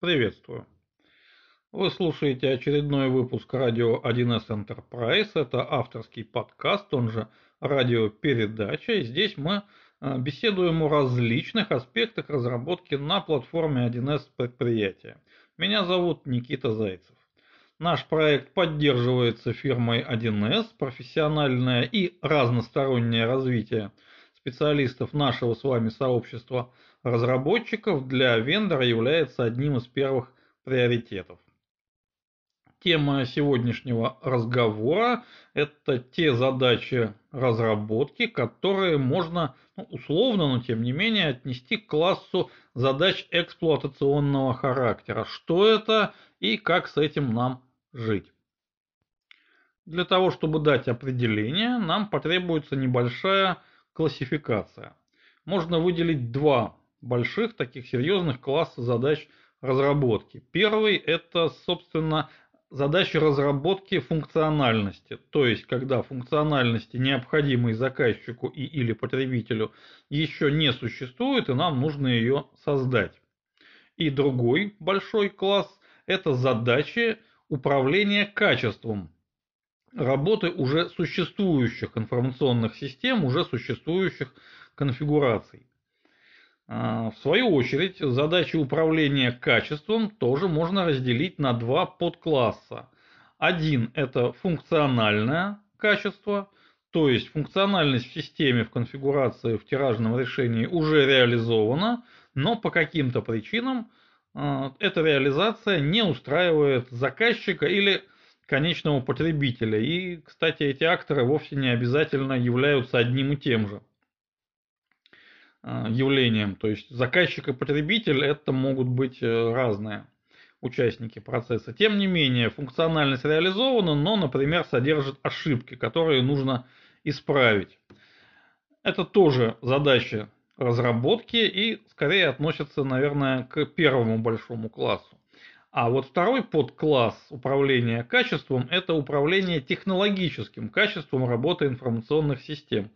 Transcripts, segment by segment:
Приветствую. Вы слушаете очередной выпуск радио 1С Enterprise. Это авторский подкаст, он же радиопередача. И здесь мы э, беседуем о различных аспектах разработки на платформе 1С предприятия. Меня зовут Никита Зайцев. Наш проект поддерживается фирмой 1С. Профессиональное и разностороннее развитие специалистов нашего с вами сообщества разработчиков для вендора является одним из первых приоритетов. Тема сегодняшнего разговора – это те задачи разработки, которые можно ну, условно, но тем не менее отнести к классу задач эксплуатационного характера. Что это и как с этим нам жить? Для того, чтобы дать определение, нам потребуется небольшая классификация. Можно выделить два больших таких серьезных класса задач разработки. Первый это, собственно, задачи разработки функциональности, то есть когда функциональности, необходимой заказчику и или потребителю, еще не существует, и нам нужно ее создать. И другой большой класс – это задачи управления качеством работы уже существующих информационных систем, уже существующих конфигураций. А, в свою очередь, задачи управления качеством тоже можно разделить на два подкласса. Один – это функциональное качество, то есть функциональность в системе, в конфигурации, в тиражном решении уже реализована, но по каким-то причинам а, эта реализация не устраивает заказчика или конечного потребителя. И, кстати, эти акторы вовсе не обязательно являются одним и тем же явлением. То есть заказчик и потребитель это могут быть э, разные участники процесса. Тем не менее, функциональность реализована, но, например, содержит ошибки, которые нужно исправить. Это тоже задача разработки и скорее относится, наверное, к первому большому классу. А вот второй подкласс управления качеством – это управление технологическим качеством работы информационных систем.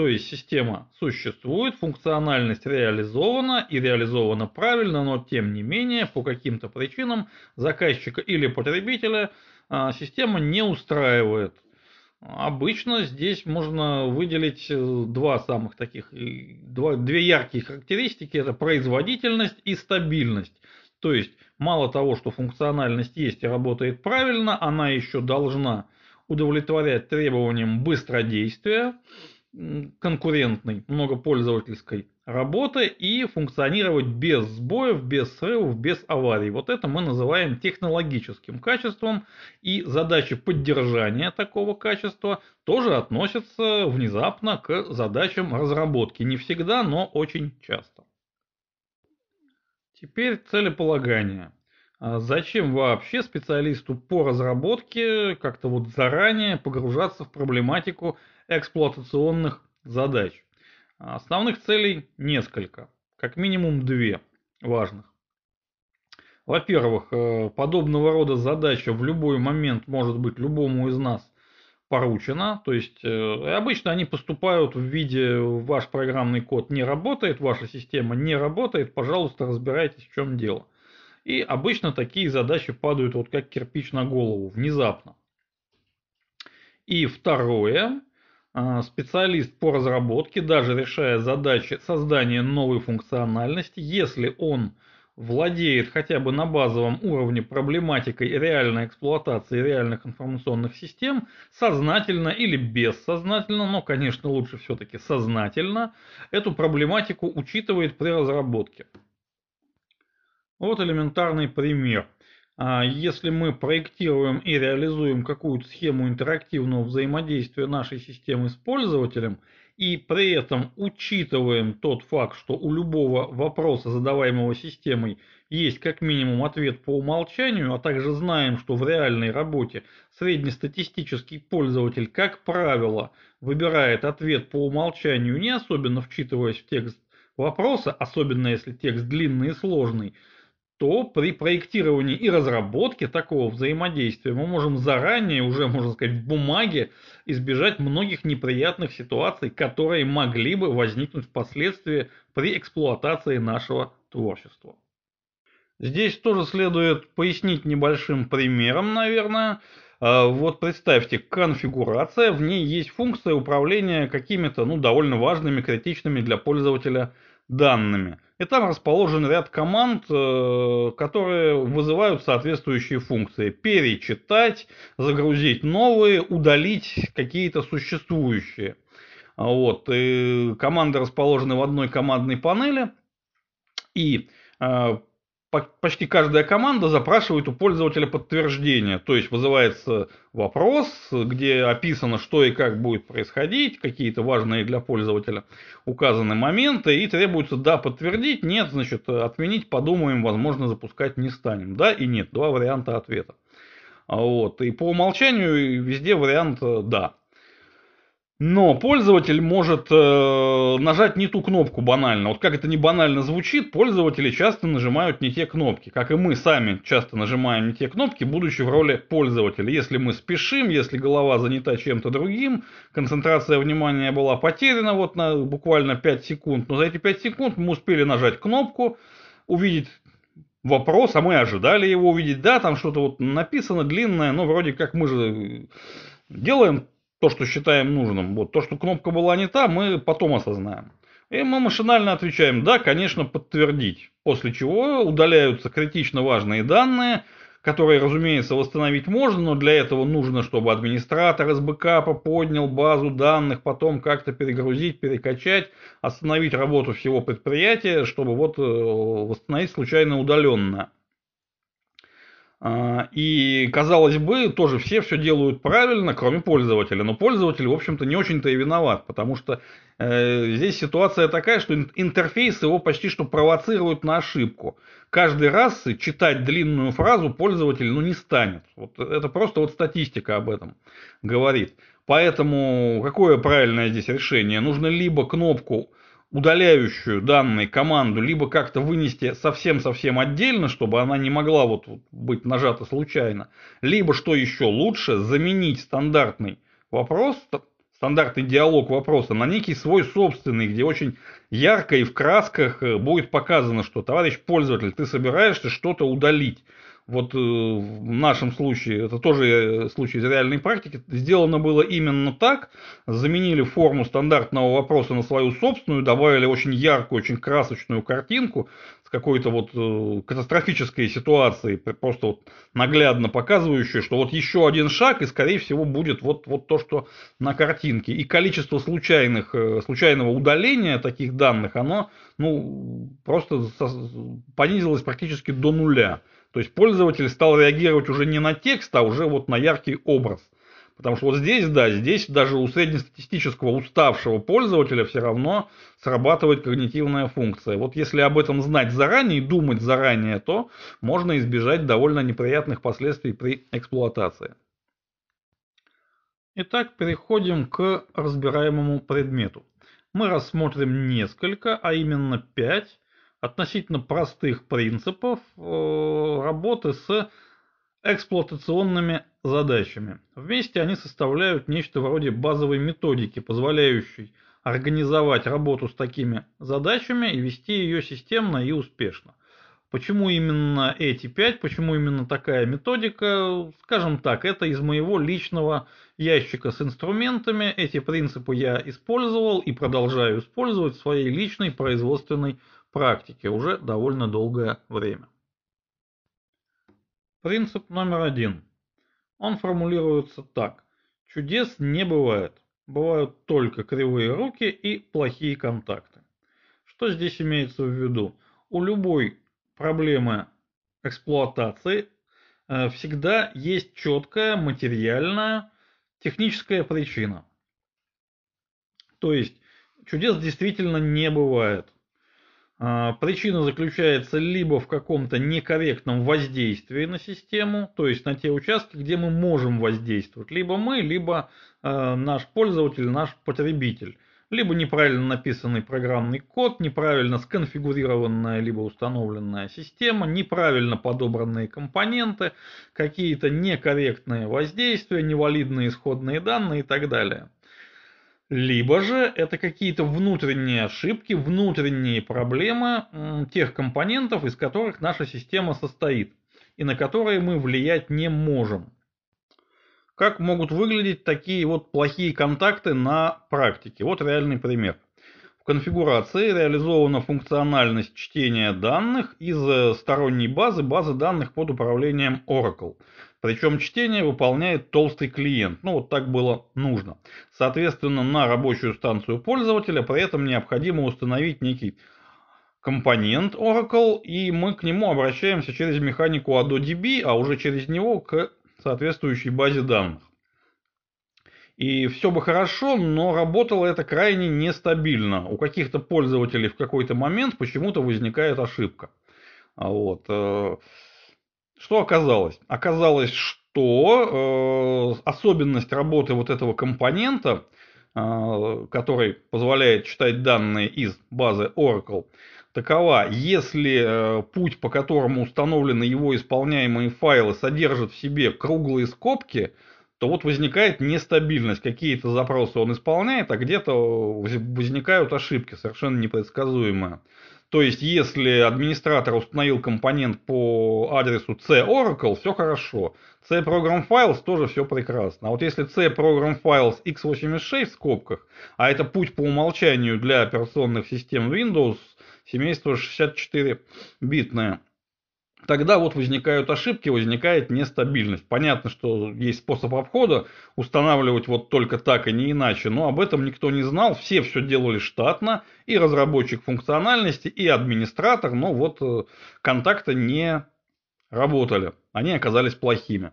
То есть система существует, функциональность реализована и реализована правильно, но тем не менее по каким-то причинам заказчика или потребителя а, система не устраивает. Обычно здесь можно выделить э, два самых таких, два, две яркие характеристики. Это производительность и стабильность. То есть мало того, что функциональность есть и работает правильно, она еще должна удовлетворять требованиям быстродействия, конкурентной, многопользовательской работы и функционировать без сбоев, без срывов, без аварий. Вот это мы называем технологическим качеством, и задачи поддержания такого качества тоже относятся внезапно к задачам разработки. Не всегда, но очень часто. Теперь целеполагание. А зачем вообще специалисту по разработке как-то вот заранее погружаться в проблематику эксплуатационных задач? Основных целей несколько, как минимум две важных. Во-первых, э, подобного рода задача в любой момент может быть любому из нас поручено. То есть э, обычно они поступают в виде ваш программный код не работает, ваша система не работает, пожалуйста, разбирайтесь, в чем дело. И обычно такие задачи падают вот как кирпич на голову, внезапно. И второе, специалист по разработке, даже решая задачи создания новой функциональности, если он владеет хотя бы на базовом уровне проблематикой реальной эксплуатации реальных информационных систем, сознательно или бессознательно, но, конечно, лучше все-таки сознательно, эту проблематику учитывает при разработке. Вот элементарный пример. А, если мы проектируем и реализуем какую-то схему интерактивного взаимодействия нашей системы с пользователем – и при этом учитываем тот факт, что у любого вопроса, задаваемого системой, есть как минимум ответ по умолчанию, а также знаем, что в реальной работе среднестатистический пользователь, как правило, выбирает ответ по умолчанию, не особенно вчитываясь в текст вопроса, особенно если текст длинный и сложный, то при проектировании и разработке такого взаимодействия мы можем заранее, уже можно сказать, в бумаге избежать многих неприятных ситуаций, которые могли бы возникнуть впоследствии при эксплуатации нашего творчества. Здесь тоже следует пояснить небольшим примером, наверное. А, вот представьте, конфигурация, в ней есть функция управления какими-то ну, довольно важными, критичными для пользователя данными. И там расположен ряд команд, э, которые вызывают соответствующие функции. Перечитать, загрузить новые, удалить какие-то существующие. Вот. И команды расположены в одной командной панели. И э, почти каждая команда запрашивает у пользователя подтверждение. То есть вызывается вопрос, где описано, что и как будет происходить, какие-то важные для пользователя указаны моменты, и требуется да подтвердить, нет, значит отменить, подумаем, возможно запускать не станем. Да и нет, два варианта ответа. Вот. И по умолчанию везде вариант да. Но пользователь может э, нажать не ту кнопку банально. Вот как это не банально звучит, пользователи часто нажимают не те кнопки. Как и мы сами часто нажимаем не те кнопки, будучи в роли пользователя. Если мы спешим, если голова занята чем-то другим, концентрация внимания была потеряна вот на буквально 5 секунд. Но за эти 5 секунд мы успели нажать кнопку, увидеть вопрос, а мы ожидали его увидеть. Да, там что-то вот написано длинное, но вроде как мы же делаем то, что считаем нужным. Вот то, что кнопка была не та, мы потом осознаем. И мы машинально отвечаем «да, конечно, подтвердить». После чего удаляются критично важные данные, которые, разумеется, восстановить можно, но для этого нужно, чтобы администратор из бэкапа поднял базу данных, потом как-то перегрузить, перекачать, остановить работу всего предприятия, чтобы вот э, восстановить случайно удаленно. А, и, казалось бы, тоже все все делают правильно, кроме пользователя. Но пользователь, в общем-то, не очень-то и виноват, потому что э, здесь ситуация такая, что интерфейс его почти что провоцирует на ошибку. Каждый раз читать длинную фразу пользователь ну, не станет. Вот это просто вот статистика об этом говорит. Поэтому какое правильное здесь решение? Нужно либо кнопку удаляющую данные команду либо как-то вынести совсем-совсем отдельно, чтобы она не могла вот быть нажата случайно, либо, что еще лучше, заменить стандартный вопрос, стандартный диалог вопроса на некий свой собственный, где очень ярко и в красках э, будет показано, что, товарищ пользователь, ты собираешься что-то удалить вот э, в нашем случае, это тоже э, случай из реальной практики, сделано было именно так, заменили форму стандартного вопроса на свою собственную, добавили очень яркую, очень красочную картинку с какой-то вот э, катастрофической ситуацией, просто вот наглядно показывающей, что вот еще один шаг, и скорее всего будет вот, вот то, что на картинке. И количество случайных, случайного удаления таких данных, оно ну, просто понизилось практически до нуля. То есть пользователь стал реагировать уже не на текст, а уже вот на яркий образ. Потому что вот здесь, да, здесь даже у среднестатистического уставшего пользователя все равно срабатывает когнитивная функция. Вот если об этом знать заранее и думать заранее, то можно избежать довольно неприятных последствий при эксплуатации. Итак, переходим к разбираемому предмету. Мы рассмотрим несколько, а именно пять относительно простых принципов э, работы с эксплуатационными задачами. Вместе они составляют нечто вроде базовой методики, позволяющей организовать работу с такими задачами и вести ее системно и успешно. Почему именно эти пять, почему именно такая методика? Скажем так, это из моего личного ящика с инструментами. Эти принципы я использовал и продолжаю использовать в своей личной производственной практике уже довольно долгое время. Принцип номер один. Он формулируется так. Чудес не бывает. Бывают только кривые руки и плохие контакты. Что здесь имеется в виду? У любой проблемы эксплуатации э, всегда есть четкая материальная техническая причина. То есть чудес действительно не бывает. А, причина заключается либо в каком-то некорректном воздействии на систему, то есть на те участки, где мы можем воздействовать. Либо мы, либо э, наш пользователь, наш потребитель. Либо неправильно написанный программный код, неправильно сконфигурированная либо установленная система, неправильно подобранные компоненты, какие-то некорректные воздействия, невалидные исходные данные и так далее. Либо же это какие-то внутренние ошибки, внутренние проблемы тех компонентов, из которых наша система состоит, и на которые мы влиять не можем. Как могут выглядеть такие вот плохие контакты на практике? Вот реальный пример. В конфигурации реализована функциональность чтения данных из э, сторонней базы, базы данных под управлением Oracle. Причем чтение выполняет толстый клиент. Ну, вот так было нужно. Соответственно, на рабочую станцию пользователя при этом необходимо установить некий компонент Oracle, и мы к нему обращаемся через механику ADODB, а уже через него к соответствующей базе данных. И все бы хорошо, но работало это крайне нестабильно. У каких-то пользователей в какой-то момент почему-то возникает ошибка. Вот. Что оказалось? Оказалось, что э, особенность работы вот этого компонента, э, который позволяет читать данные из базы Oracle, такова, если э, путь, по которому установлены его исполняемые файлы, содержит в себе круглые скобки, то вот возникает нестабильность. Какие-то запросы он исполняет, а где-то возникают ошибки, совершенно непредсказуемые. То есть, если администратор установил компонент по адресу C-Oracle, все хорошо. C-Program Files тоже все прекрасно. А вот если C-Program Files x86 в скобках, а это путь по умолчанию для операционных систем Windows, семейство 64-битное, тогда вот возникают ошибки, возникает нестабильность. Понятно, что есть способ обхода, устанавливать вот только так и не иначе, но об этом никто не знал, все все делали штатно, и разработчик функциональности, и администратор, но вот э, контакты не работали, они оказались плохими.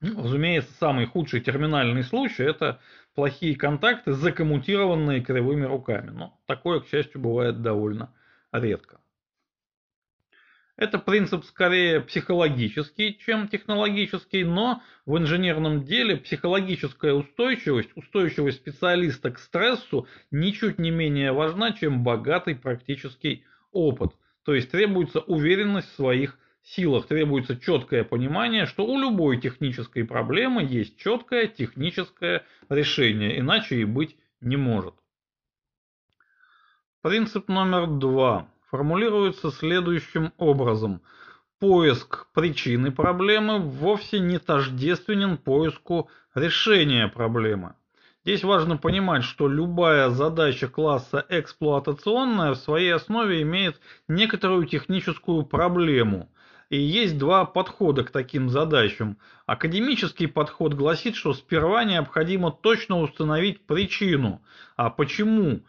Ну, разумеется, самый худший терминальный случай – это плохие контакты, закоммутированные кривыми руками. Но такое, к счастью, бывает довольно редко. Это принцип скорее психологический, чем технологический, но в инженерном деле психологическая устойчивость, устойчивость специалиста к стрессу ничуть не менее важна, чем богатый практический опыт. То есть требуется уверенность в своих силах, требуется четкое понимание, что у любой технической проблемы есть четкое техническое решение, иначе и быть не может. Принцип номер два формулируется следующим образом. Поиск причины проблемы вовсе не тождественен поиску решения проблемы. Здесь важно понимать, что любая задача класса эксплуатационная в своей основе имеет некоторую техническую проблему. И есть два подхода к таким задачам. Академический подход гласит, что сперва необходимо точно установить причину. А почему?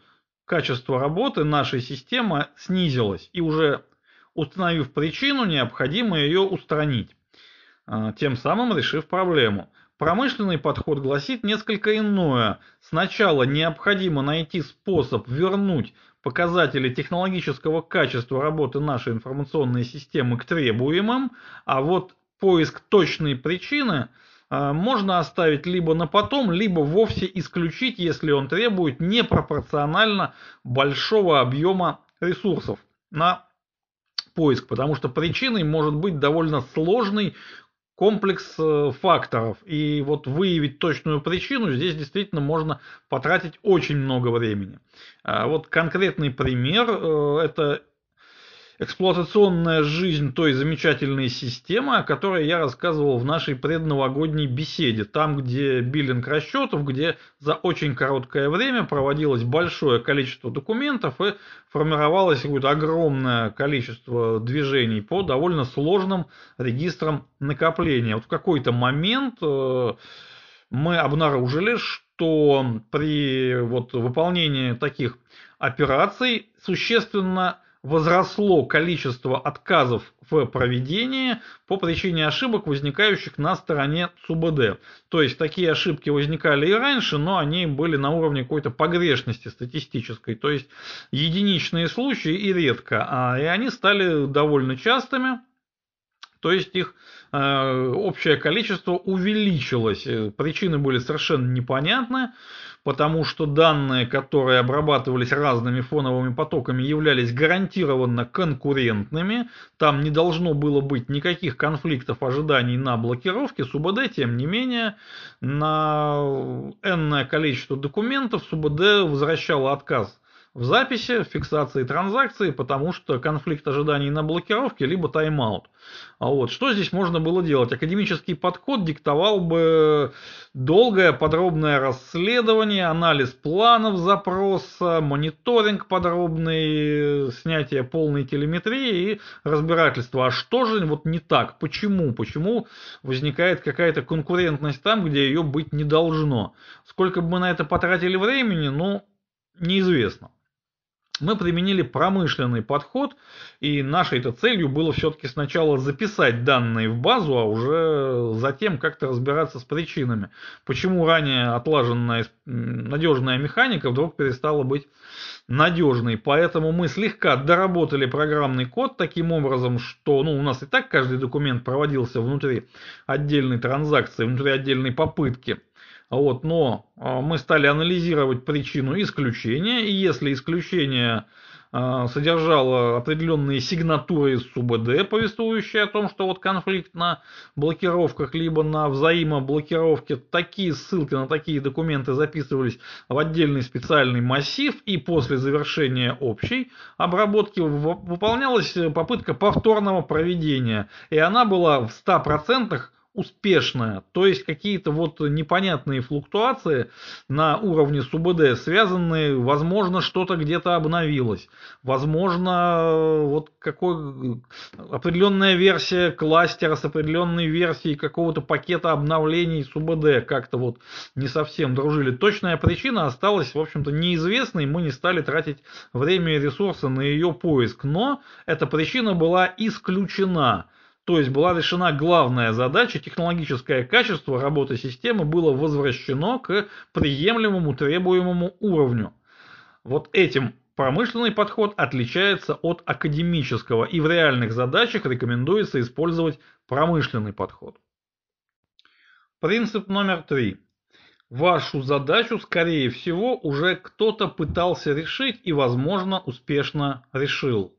Качество работы нашей системы снизилось, и уже установив причину, необходимо ее устранить, а, тем самым решив проблему. Промышленный подход гласит несколько иное. Сначала необходимо найти способ вернуть показатели технологического качества работы нашей информационной системы к требуемым, а вот поиск точной причины – можно оставить либо на потом, либо вовсе исключить, если он требует непропорционально большого объема ресурсов на поиск, потому что причиной может быть довольно сложный комплекс э, факторов. И вот выявить точную причину здесь действительно можно потратить очень много времени. А вот конкретный пример э, – это эксплуатационная жизнь той замечательной системы, о которой я рассказывал в нашей предновогодней беседе. Там, где биллинг расчетов, где за очень короткое время проводилось большое количество документов и формировалось какое-то огромное количество движений по довольно сложным регистрам накопления. Вот в какой-то момент э, мы обнаружили, что при вот выполнении таких операций существенно возросло количество отказов в проведении по причине ошибок, возникающих на стороне ЦУБД. То есть такие ошибки возникали и раньше, но они были на уровне какой-то погрешности статистической. То есть единичные случаи и редко. А, и они стали довольно частыми. То есть их э, общее количество увеличилось. Причины были совершенно непонятны потому что данные, которые обрабатывались разными фоновыми потоками, являлись гарантированно конкурентными. Там не должно было быть никаких конфликтов ожиданий на блокировке. СУБД, тем не менее, на энное количество документов СУБД возвращало отказ в записи, в фиксации транзакции, потому что конфликт ожиданий на блокировке, либо тайм-аут. А вот что здесь можно было делать? Академический подход диктовал бы долгое подробное расследование, анализ планов запроса, мониторинг подробный, снятие полной телеметрии и разбирательство. А что же вот не так? Почему? Почему возникает какая-то конкурентность там, где ее быть не должно? Сколько бы мы на это потратили времени, ну, неизвестно мы применили промышленный подход, и нашей-то целью было все-таки сначала записать данные в базу, а уже затем как-то разбираться с причинами. Почему ранее отлаженная надежная механика вдруг перестала быть надежной. Поэтому мы слегка доработали программный код таким образом, что ну, у нас и так каждый документ проводился внутри отдельной транзакции, внутри отдельной попытки – вот, но а, мы стали анализировать причину исключения, и если исключение а, содержало определенные сигнатуры из СУБД, повествующие о том, что вот конфликт на блокировках либо на взаимоблокировке, такие ссылки на такие документы записывались в отдельный специальный массив, и после завершения общей обработки выполнялась попытка повторного проведения, и она была в 100% успешная. То есть какие-то вот непонятные флуктуации на уровне СУБД связанные, возможно, что-то где-то обновилось. Возможно, вот какой определенная версия кластера с определенной версией какого-то пакета обновлений СУБД как-то вот не совсем дружили. Точная причина осталась, в общем-то, неизвестной. Мы не стали тратить время и ресурсы на ее поиск. Но эта причина была исключена. То есть была решена главная задача, технологическое качество работы системы было возвращено к приемлемому требуемому уровню. Вот этим промышленный подход отличается от академического, и в реальных задачах рекомендуется использовать промышленный подход. Принцип номер три. Вашу задачу, скорее всего, уже кто-то пытался решить и, возможно, успешно решил.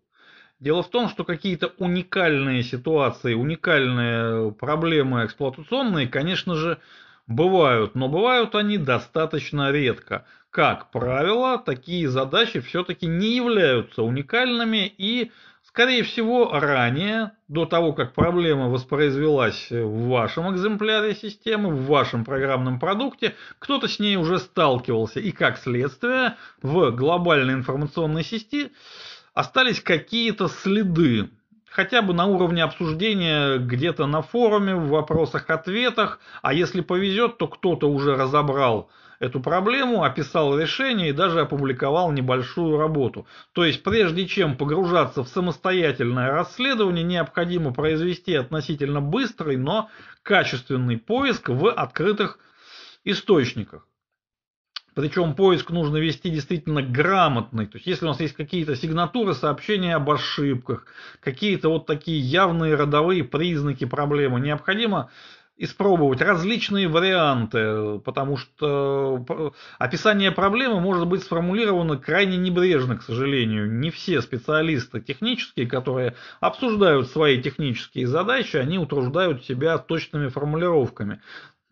Дело в том, что какие-то уникальные ситуации, уникальные проблемы эксплуатационные, конечно же, бывают, но бывают они достаточно редко. Как правило, такие задачи все-таки не являются уникальными и, скорее всего, ранее, до того, как проблема воспроизвелась в вашем экземпляре системы, в вашем программном продукте, кто-то с ней уже сталкивался. И как следствие, в глобальной информационной сети остались какие-то следы, хотя бы на уровне обсуждения где-то на форуме, в вопросах-ответах, а если повезет, то кто-то уже разобрал эту проблему, описал решение и даже опубликовал небольшую работу. То есть прежде чем погружаться в самостоятельное расследование, необходимо произвести относительно быстрый, но качественный поиск в открытых источниках. Причем поиск нужно вести действительно грамотный. То есть, если у нас есть какие-то сигнатуры, сообщения об ошибках, какие-то вот такие явные родовые признаки проблемы, необходимо испробовать различные варианты, потому что описание проблемы может быть сформулировано крайне небрежно, к сожалению. Не все специалисты технические, которые обсуждают свои технические задачи, они утруждают себя точными формулировками.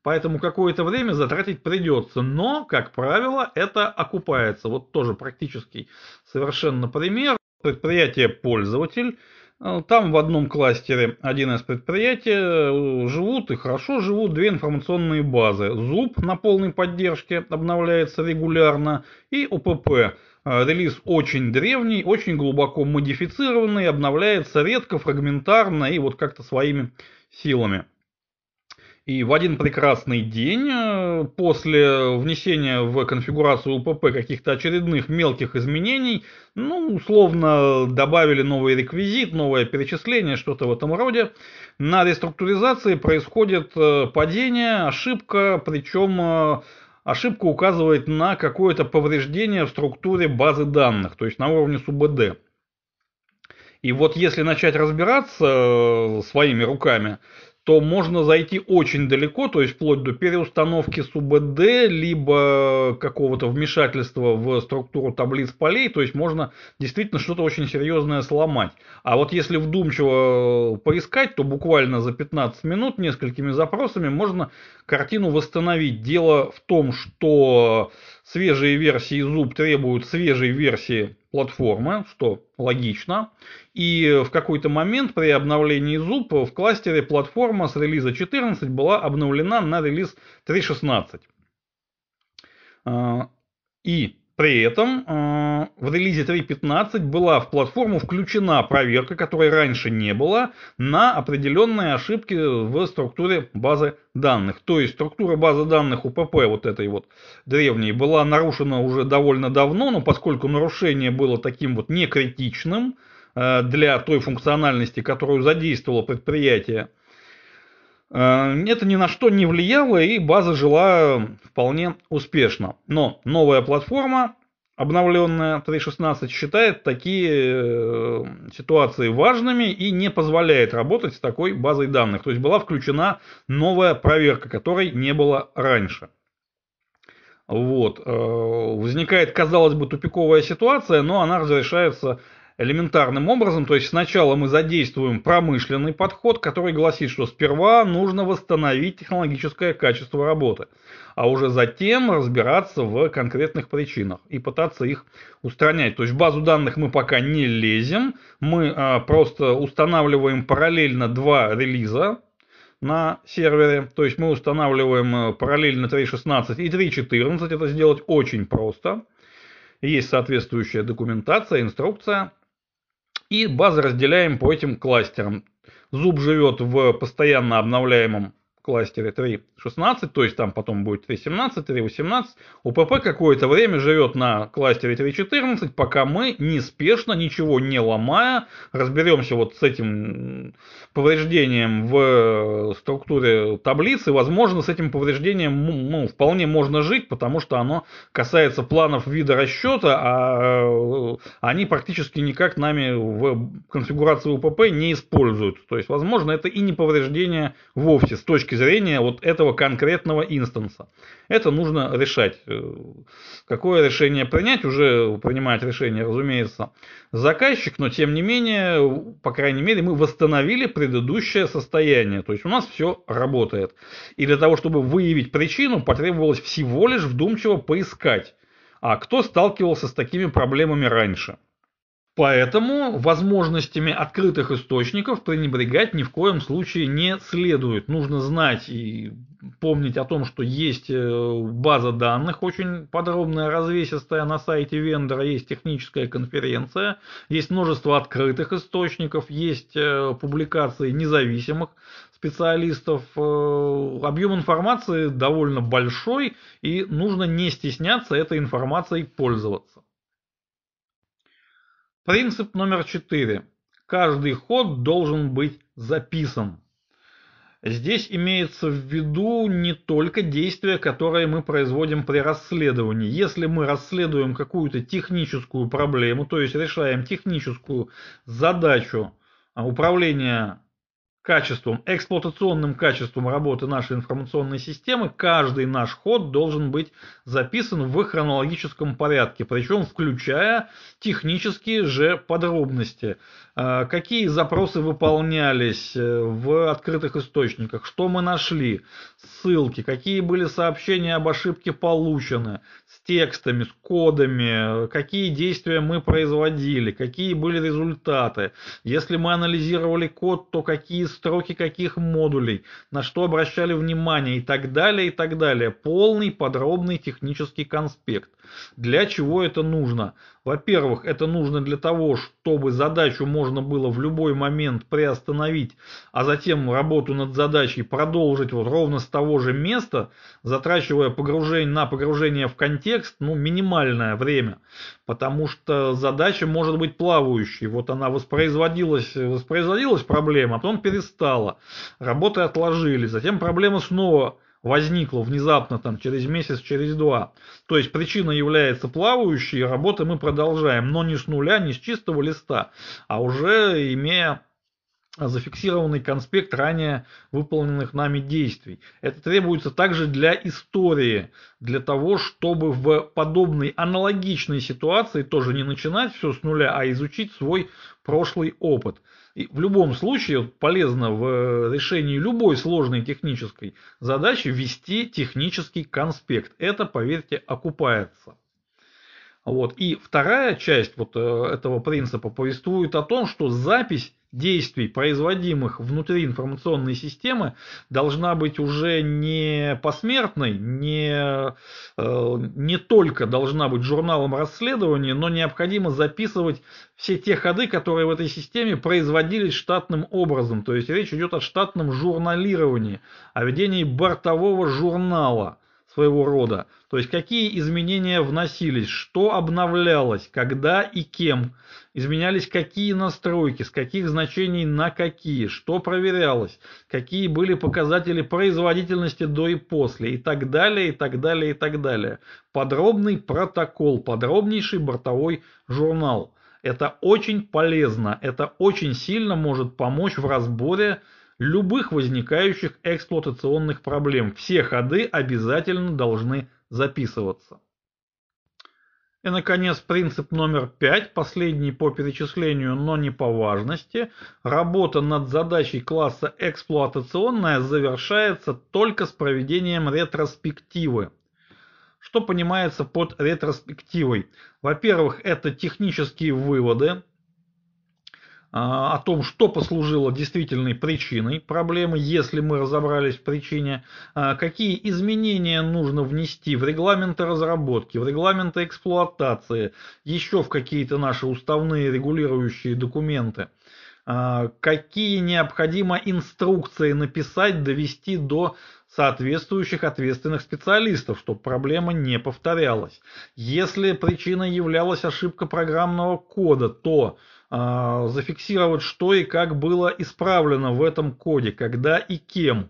Поэтому какое-то время затратить придется. Но, как правило, это окупается. Вот тоже практический совершенно пример. Предприятие «Пользователь». Там в одном кластере один из предприятий э, живут и хорошо живут две информационные базы. ЗУП на полной поддержке обновляется регулярно и ОПП. Э, релиз очень древний, очень глубоко модифицированный, обновляется редко, фрагментарно и вот как-то своими силами. И в один прекрасный день, э, после внесения в конфигурацию УПП каких-то очередных мелких изменений, ну, условно, добавили новый реквизит, новое перечисление, что-то в этом роде, на реструктуризации происходит э, падение, ошибка, причем э, ошибка указывает на какое-то повреждение в структуре базы данных, то есть на уровне СУБД. И вот если начать разбираться своими руками, то можно зайти очень далеко, то есть вплоть до переустановки СУБД, либо какого-то вмешательства в структуру таблиц полей, то есть можно действительно что-то очень серьезное сломать. А вот если вдумчиво поискать, то буквально за 15 минут несколькими запросами можно картину восстановить. Дело в том, что свежие версии Zub требуют свежей версии платформы, что логично. И в какой-то момент при обновлении Zub в кластере платформа с релиза 14 была обновлена на релиз 3.16. А, и при этом э, в релизе 3.15 была в платформу включена проверка, которой раньше не было, на определенные ошибки в структуре базы данных. То есть структура базы данных УПП вот этой вот древней была нарушена уже довольно давно, но поскольку нарушение было таким вот некритичным э, для той функциональности, которую задействовало предприятие, это ни на что не влияло, и база жила вполне успешно. Но новая платформа, обновленная 3.16, считает такие э, ситуации важными и не позволяет работать с такой базой данных. То есть была включена новая проверка, которой не было раньше. Вот. Э, возникает, казалось бы, тупиковая ситуация, но она разрешается элементарным образом. То есть сначала мы задействуем промышленный подход, который гласит, что сперва нужно восстановить технологическое качество работы, а уже затем разбираться в конкретных причинах и пытаться их устранять. То есть в базу данных мы пока не лезем, мы а, просто устанавливаем параллельно два релиза, на сервере. То есть мы устанавливаем э, параллельно 3.16 и 3.14. Это сделать очень просто. Есть соответствующая документация, инструкция. И базы разделяем по этим кластерам. Зуб живет в постоянно обновляемом кластере 3.16, то есть там потом будет 3.17, 3.18. УПП какое-то время живет на кластере 3.14, пока мы неспешно, ничего не ломая, разберемся вот с этим повреждением в структуре таблицы. Возможно, с этим повреждением ну, вполне можно жить, потому что оно касается планов вида расчета, а э, они практически никак нами в конфигурации УПП не используются. То есть, возможно, это и не повреждение вовсе с точки зрения вот этого конкретного инстанса. Это нужно решать. Э, какое решение принять, уже принимает решение, разумеется, заказчик, но тем не менее, по крайней мере, мы восстановили предыдущее состояние. То есть у нас все работает. И для того, чтобы выявить причину, потребовалось всего лишь вдумчиво поискать. А кто сталкивался с такими проблемами раньше? Поэтому возможностями открытых источников пренебрегать ни в коем случае не следует. Нужно знать и помнить о том, что есть э, база данных очень подробная, развесистая на сайте вендора, есть техническая конференция, есть множество открытых источников, есть э, публикации независимых специалистов. Э, объем информации довольно большой и нужно не стесняться этой информацией пользоваться. Принцип номер четыре. Каждый ход должен быть записан. Здесь имеется в виду не только действия, которые мы производим при расследовании. Если мы расследуем какую-то техническую проблему, то есть решаем техническую задачу а, управления качеством, эксплуатационным качеством работы нашей информационной системы, каждый наш ход должен быть записан в хронологическом порядке, причем включая технические же подробности. А, какие запросы выполнялись э, в открытых источниках, что мы нашли, ссылки, какие были сообщения об ошибке получены, с текстами, с кодами, какие действия мы производили, какие были результаты. Если мы анализировали код, то какие строки каких модулей, на что обращали внимание и так далее, и так далее. Полный подробный технический конспект. Для чего это нужно? Во-первых, это нужно для того, чтобы задачу можно было в любой момент приостановить, а затем работу над задачей продолжить вот ровно с того же места, затрачивая погружение на погружение в контекст, ну, минимальное время. Потому что задача может быть плавающей. Вот она воспроизводилась, воспроизводилась проблема, а потом перестала. Работы отложили, затем проблема снова возникло внезапно там через месяц, через два. То есть причина является плавающей, работы мы продолжаем, но не с нуля, не с чистого листа, а уже имея зафиксированный конспект ранее выполненных нами действий. Это требуется также для истории, для того, чтобы в подобной аналогичной ситуации тоже не начинать все с нуля, а изучить свой прошлый опыт. И в любом случае полезно в решении любой сложной технической задачи ввести технический конспект. Это, поверьте, окупается. Вот. И вторая часть вот э, этого принципа повествует о том, что запись действий, производимых внутри информационной системы, должна быть уже не посмертной, не, э, не только должна быть журналом расследования, но необходимо записывать все те ходы, которые в этой системе производились штатным образом. То есть речь идет о штатном журналировании, о ведении бортового журнала своего рода. То есть какие изменения вносились, что обновлялось, когда и кем, изменялись какие настройки, с каких значений на какие, что проверялось, какие были показатели производительности до и после и так далее, и так далее, и так далее. Подробный протокол, подробнейший бортовой журнал. Это очень полезно, это очень сильно может помочь в разборе любых возникающих эксплуатационных проблем. Все ходы обязательно должны записываться. И, наконец, принцип номер пять, последний по перечислению, но не по важности. Работа над задачей класса эксплуатационная завершается только с проведением ретроспективы. Что понимается под ретроспективой? Во-первых, это технические выводы, о том, что послужило действительной причиной проблемы, если мы разобрались в причине, а, какие изменения нужно внести в регламенты разработки, в регламенты эксплуатации, еще в какие-то наши уставные регулирующие документы, а, какие необходимо инструкции написать, довести до соответствующих ответственных специалистов, чтобы проблема не повторялась. Если причиной являлась ошибка программного кода, то а, зафиксировать, что и как было исправлено в этом коде, когда и кем.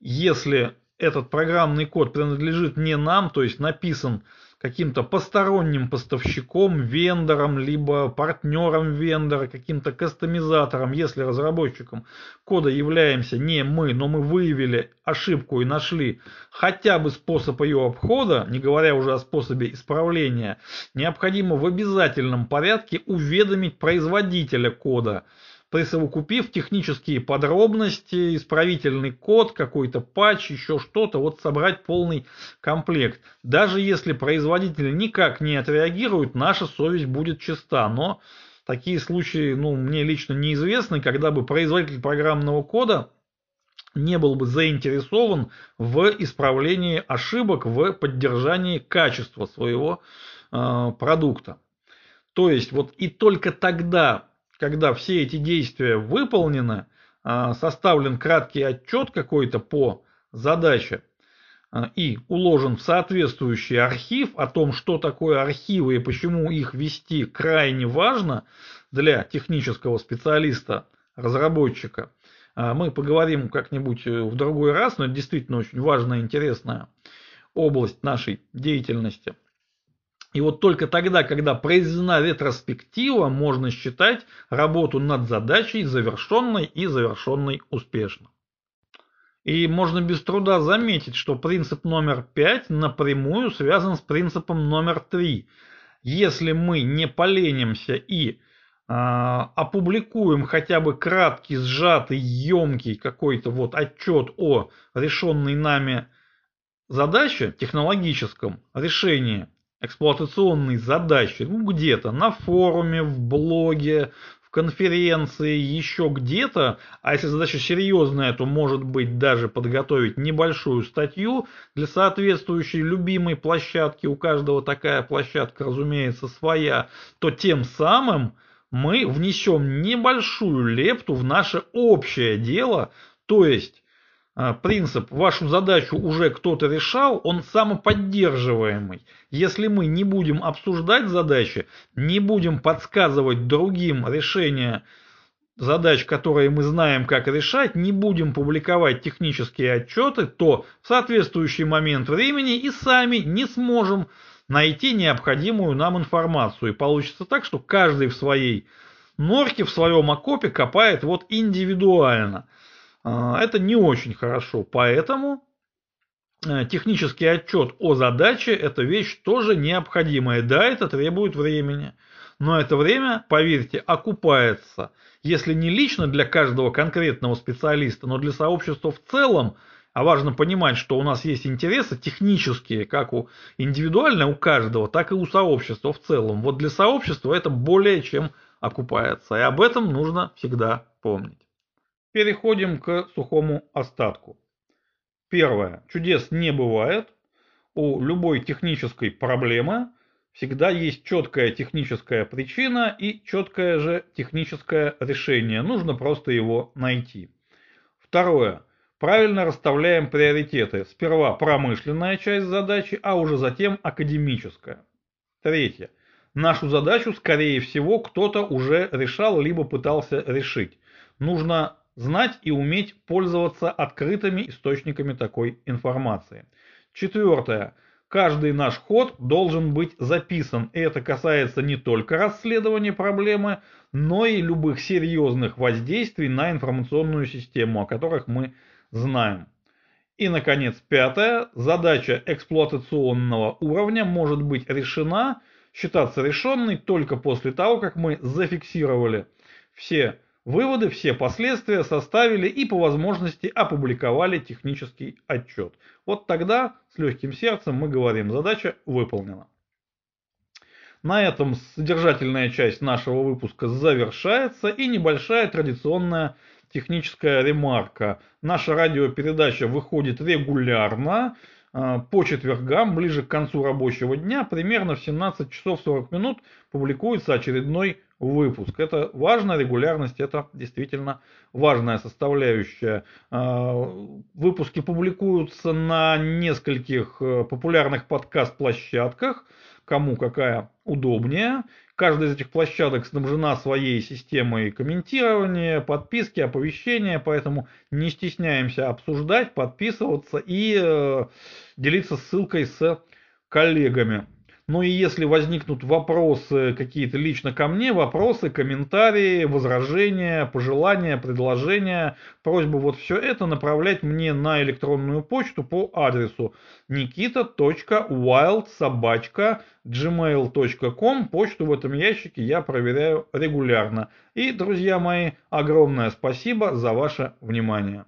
Если этот программный код принадлежит не нам, то есть написан каким-то посторонним поставщиком, вендором, либо партнером вендора, каким-то кастомизатором, если разработчиком кода являемся не мы, но мы выявили ошибку и нашли хотя бы способ ее обхода, не говоря уже о способе исправления, необходимо в обязательном порядке уведомить производителя кода – присовокупив технические подробности, исправительный код, какой-то патч, еще что-то, вот собрать полный комплект. Даже если производитель никак не отреагирует, наша совесть будет чиста, но такие случаи, ну, мне лично неизвестны, когда бы производитель программного кода не был бы заинтересован в исправлении ошибок, в поддержании качества своего э, продукта. То есть вот и только тогда когда все эти действия выполнены, а, составлен краткий отчет какой-то по задаче а, и уложен в соответствующий архив о том, что такое архивы и почему их вести крайне важно для технического специалиста, разработчика. А, мы поговорим как-нибудь в другой раз, но это действительно очень важная, интересная область нашей деятельности. И вот только тогда, когда произведена ретроспектива, можно считать работу над задачей завершенной и завершенной успешно. И можно без труда заметить, что принцип номер 5 напрямую связан с принципом номер 3. Если мы не поленимся и э, опубликуем хотя бы краткий, сжатый, емкий какой-то вот отчет о решенной нами задаче, технологическом решении, эксплуатационной задачи, ну где-то на форуме, в блоге, в конференции, еще где-то, а если задача серьезная, то может быть даже подготовить небольшую статью для соответствующей любимой площадки, у каждого такая площадка, разумеется, своя, то тем самым мы внесем небольшую лепту в наше общее дело, то есть принцип «вашу задачу уже кто-то решал», он самоподдерживаемый. Если мы не будем обсуждать задачи, не будем подсказывать другим решение задач, которые мы знаем, как решать, не будем публиковать технические отчеты, то в соответствующий момент времени и сами не сможем найти необходимую нам информацию. И получится так, что каждый в своей норке, в своем окопе копает вот индивидуально. А, это не очень хорошо, поэтому э, технический отчет о задаче – это вещь тоже необходимая. Да, это требует времени, но это время, поверьте, окупается – если не лично для каждого конкретного специалиста, но для сообщества в целом, а важно понимать, что у нас есть интересы технические, как у индивидуально у каждого, так и у сообщества в целом. Вот для сообщества это более чем окупается, и об этом нужно всегда помнить. Переходим к сухому остатку. Первое. Чудес не бывает. У любой технической проблемы всегда есть четкая техническая причина и четкое же техническое решение. Нужно просто его найти. Второе. Правильно расставляем приоритеты. Сперва промышленная часть задачи, а уже затем академическая. Третье. Нашу задачу, скорее всего, кто-то уже решал, либо пытался решить. Нужно знать и уметь пользоваться открытыми источниками такой информации. Четвертое. Каждый наш ход должен быть записан, и это касается не только расследования проблемы, но и любых серьезных воздействий на информационную систему, о которых мы знаем. И, наконец, пятое. Задача эксплуатационного уровня может быть решена, считаться решенной только после того, как мы зафиксировали все Выводы, все последствия составили и по возможности опубликовали технический отчет. Вот тогда с легким сердцем мы говорим, задача выполнена. На этом содержательная часть нашего выпуска завершается и небольшая традиционная техническая ремарка. Наша радиопередача выходит регулярно а, по четвергам, ближе к концу рабочего дня, примерно в 17 часов 40 минут публикуется очередной выпуск. Это важно, регулярность это действительно важная составляющая. А, выпуски публикуются на нескольких э, популярных подкаст-площадках, кому какая удобнее. Каждая из этих площадок снабжена своей системой комментирования, подписки, оповещения, поэтому не стесняемся обсуждать, подписываться и э, делиться ссылкой с коллегами. Ну и если возникнут вопросы какие-то лично ко мне, вопросы, комментарии, возражения, пожелания, предложения, просьбы вот все это направлять мне на электронную почту по адресу nikita.wildsobachka.gmail.com Почту в этом ящике я проверяю регулярно. И, друзья мои, огромное спасибо за ваше внимание.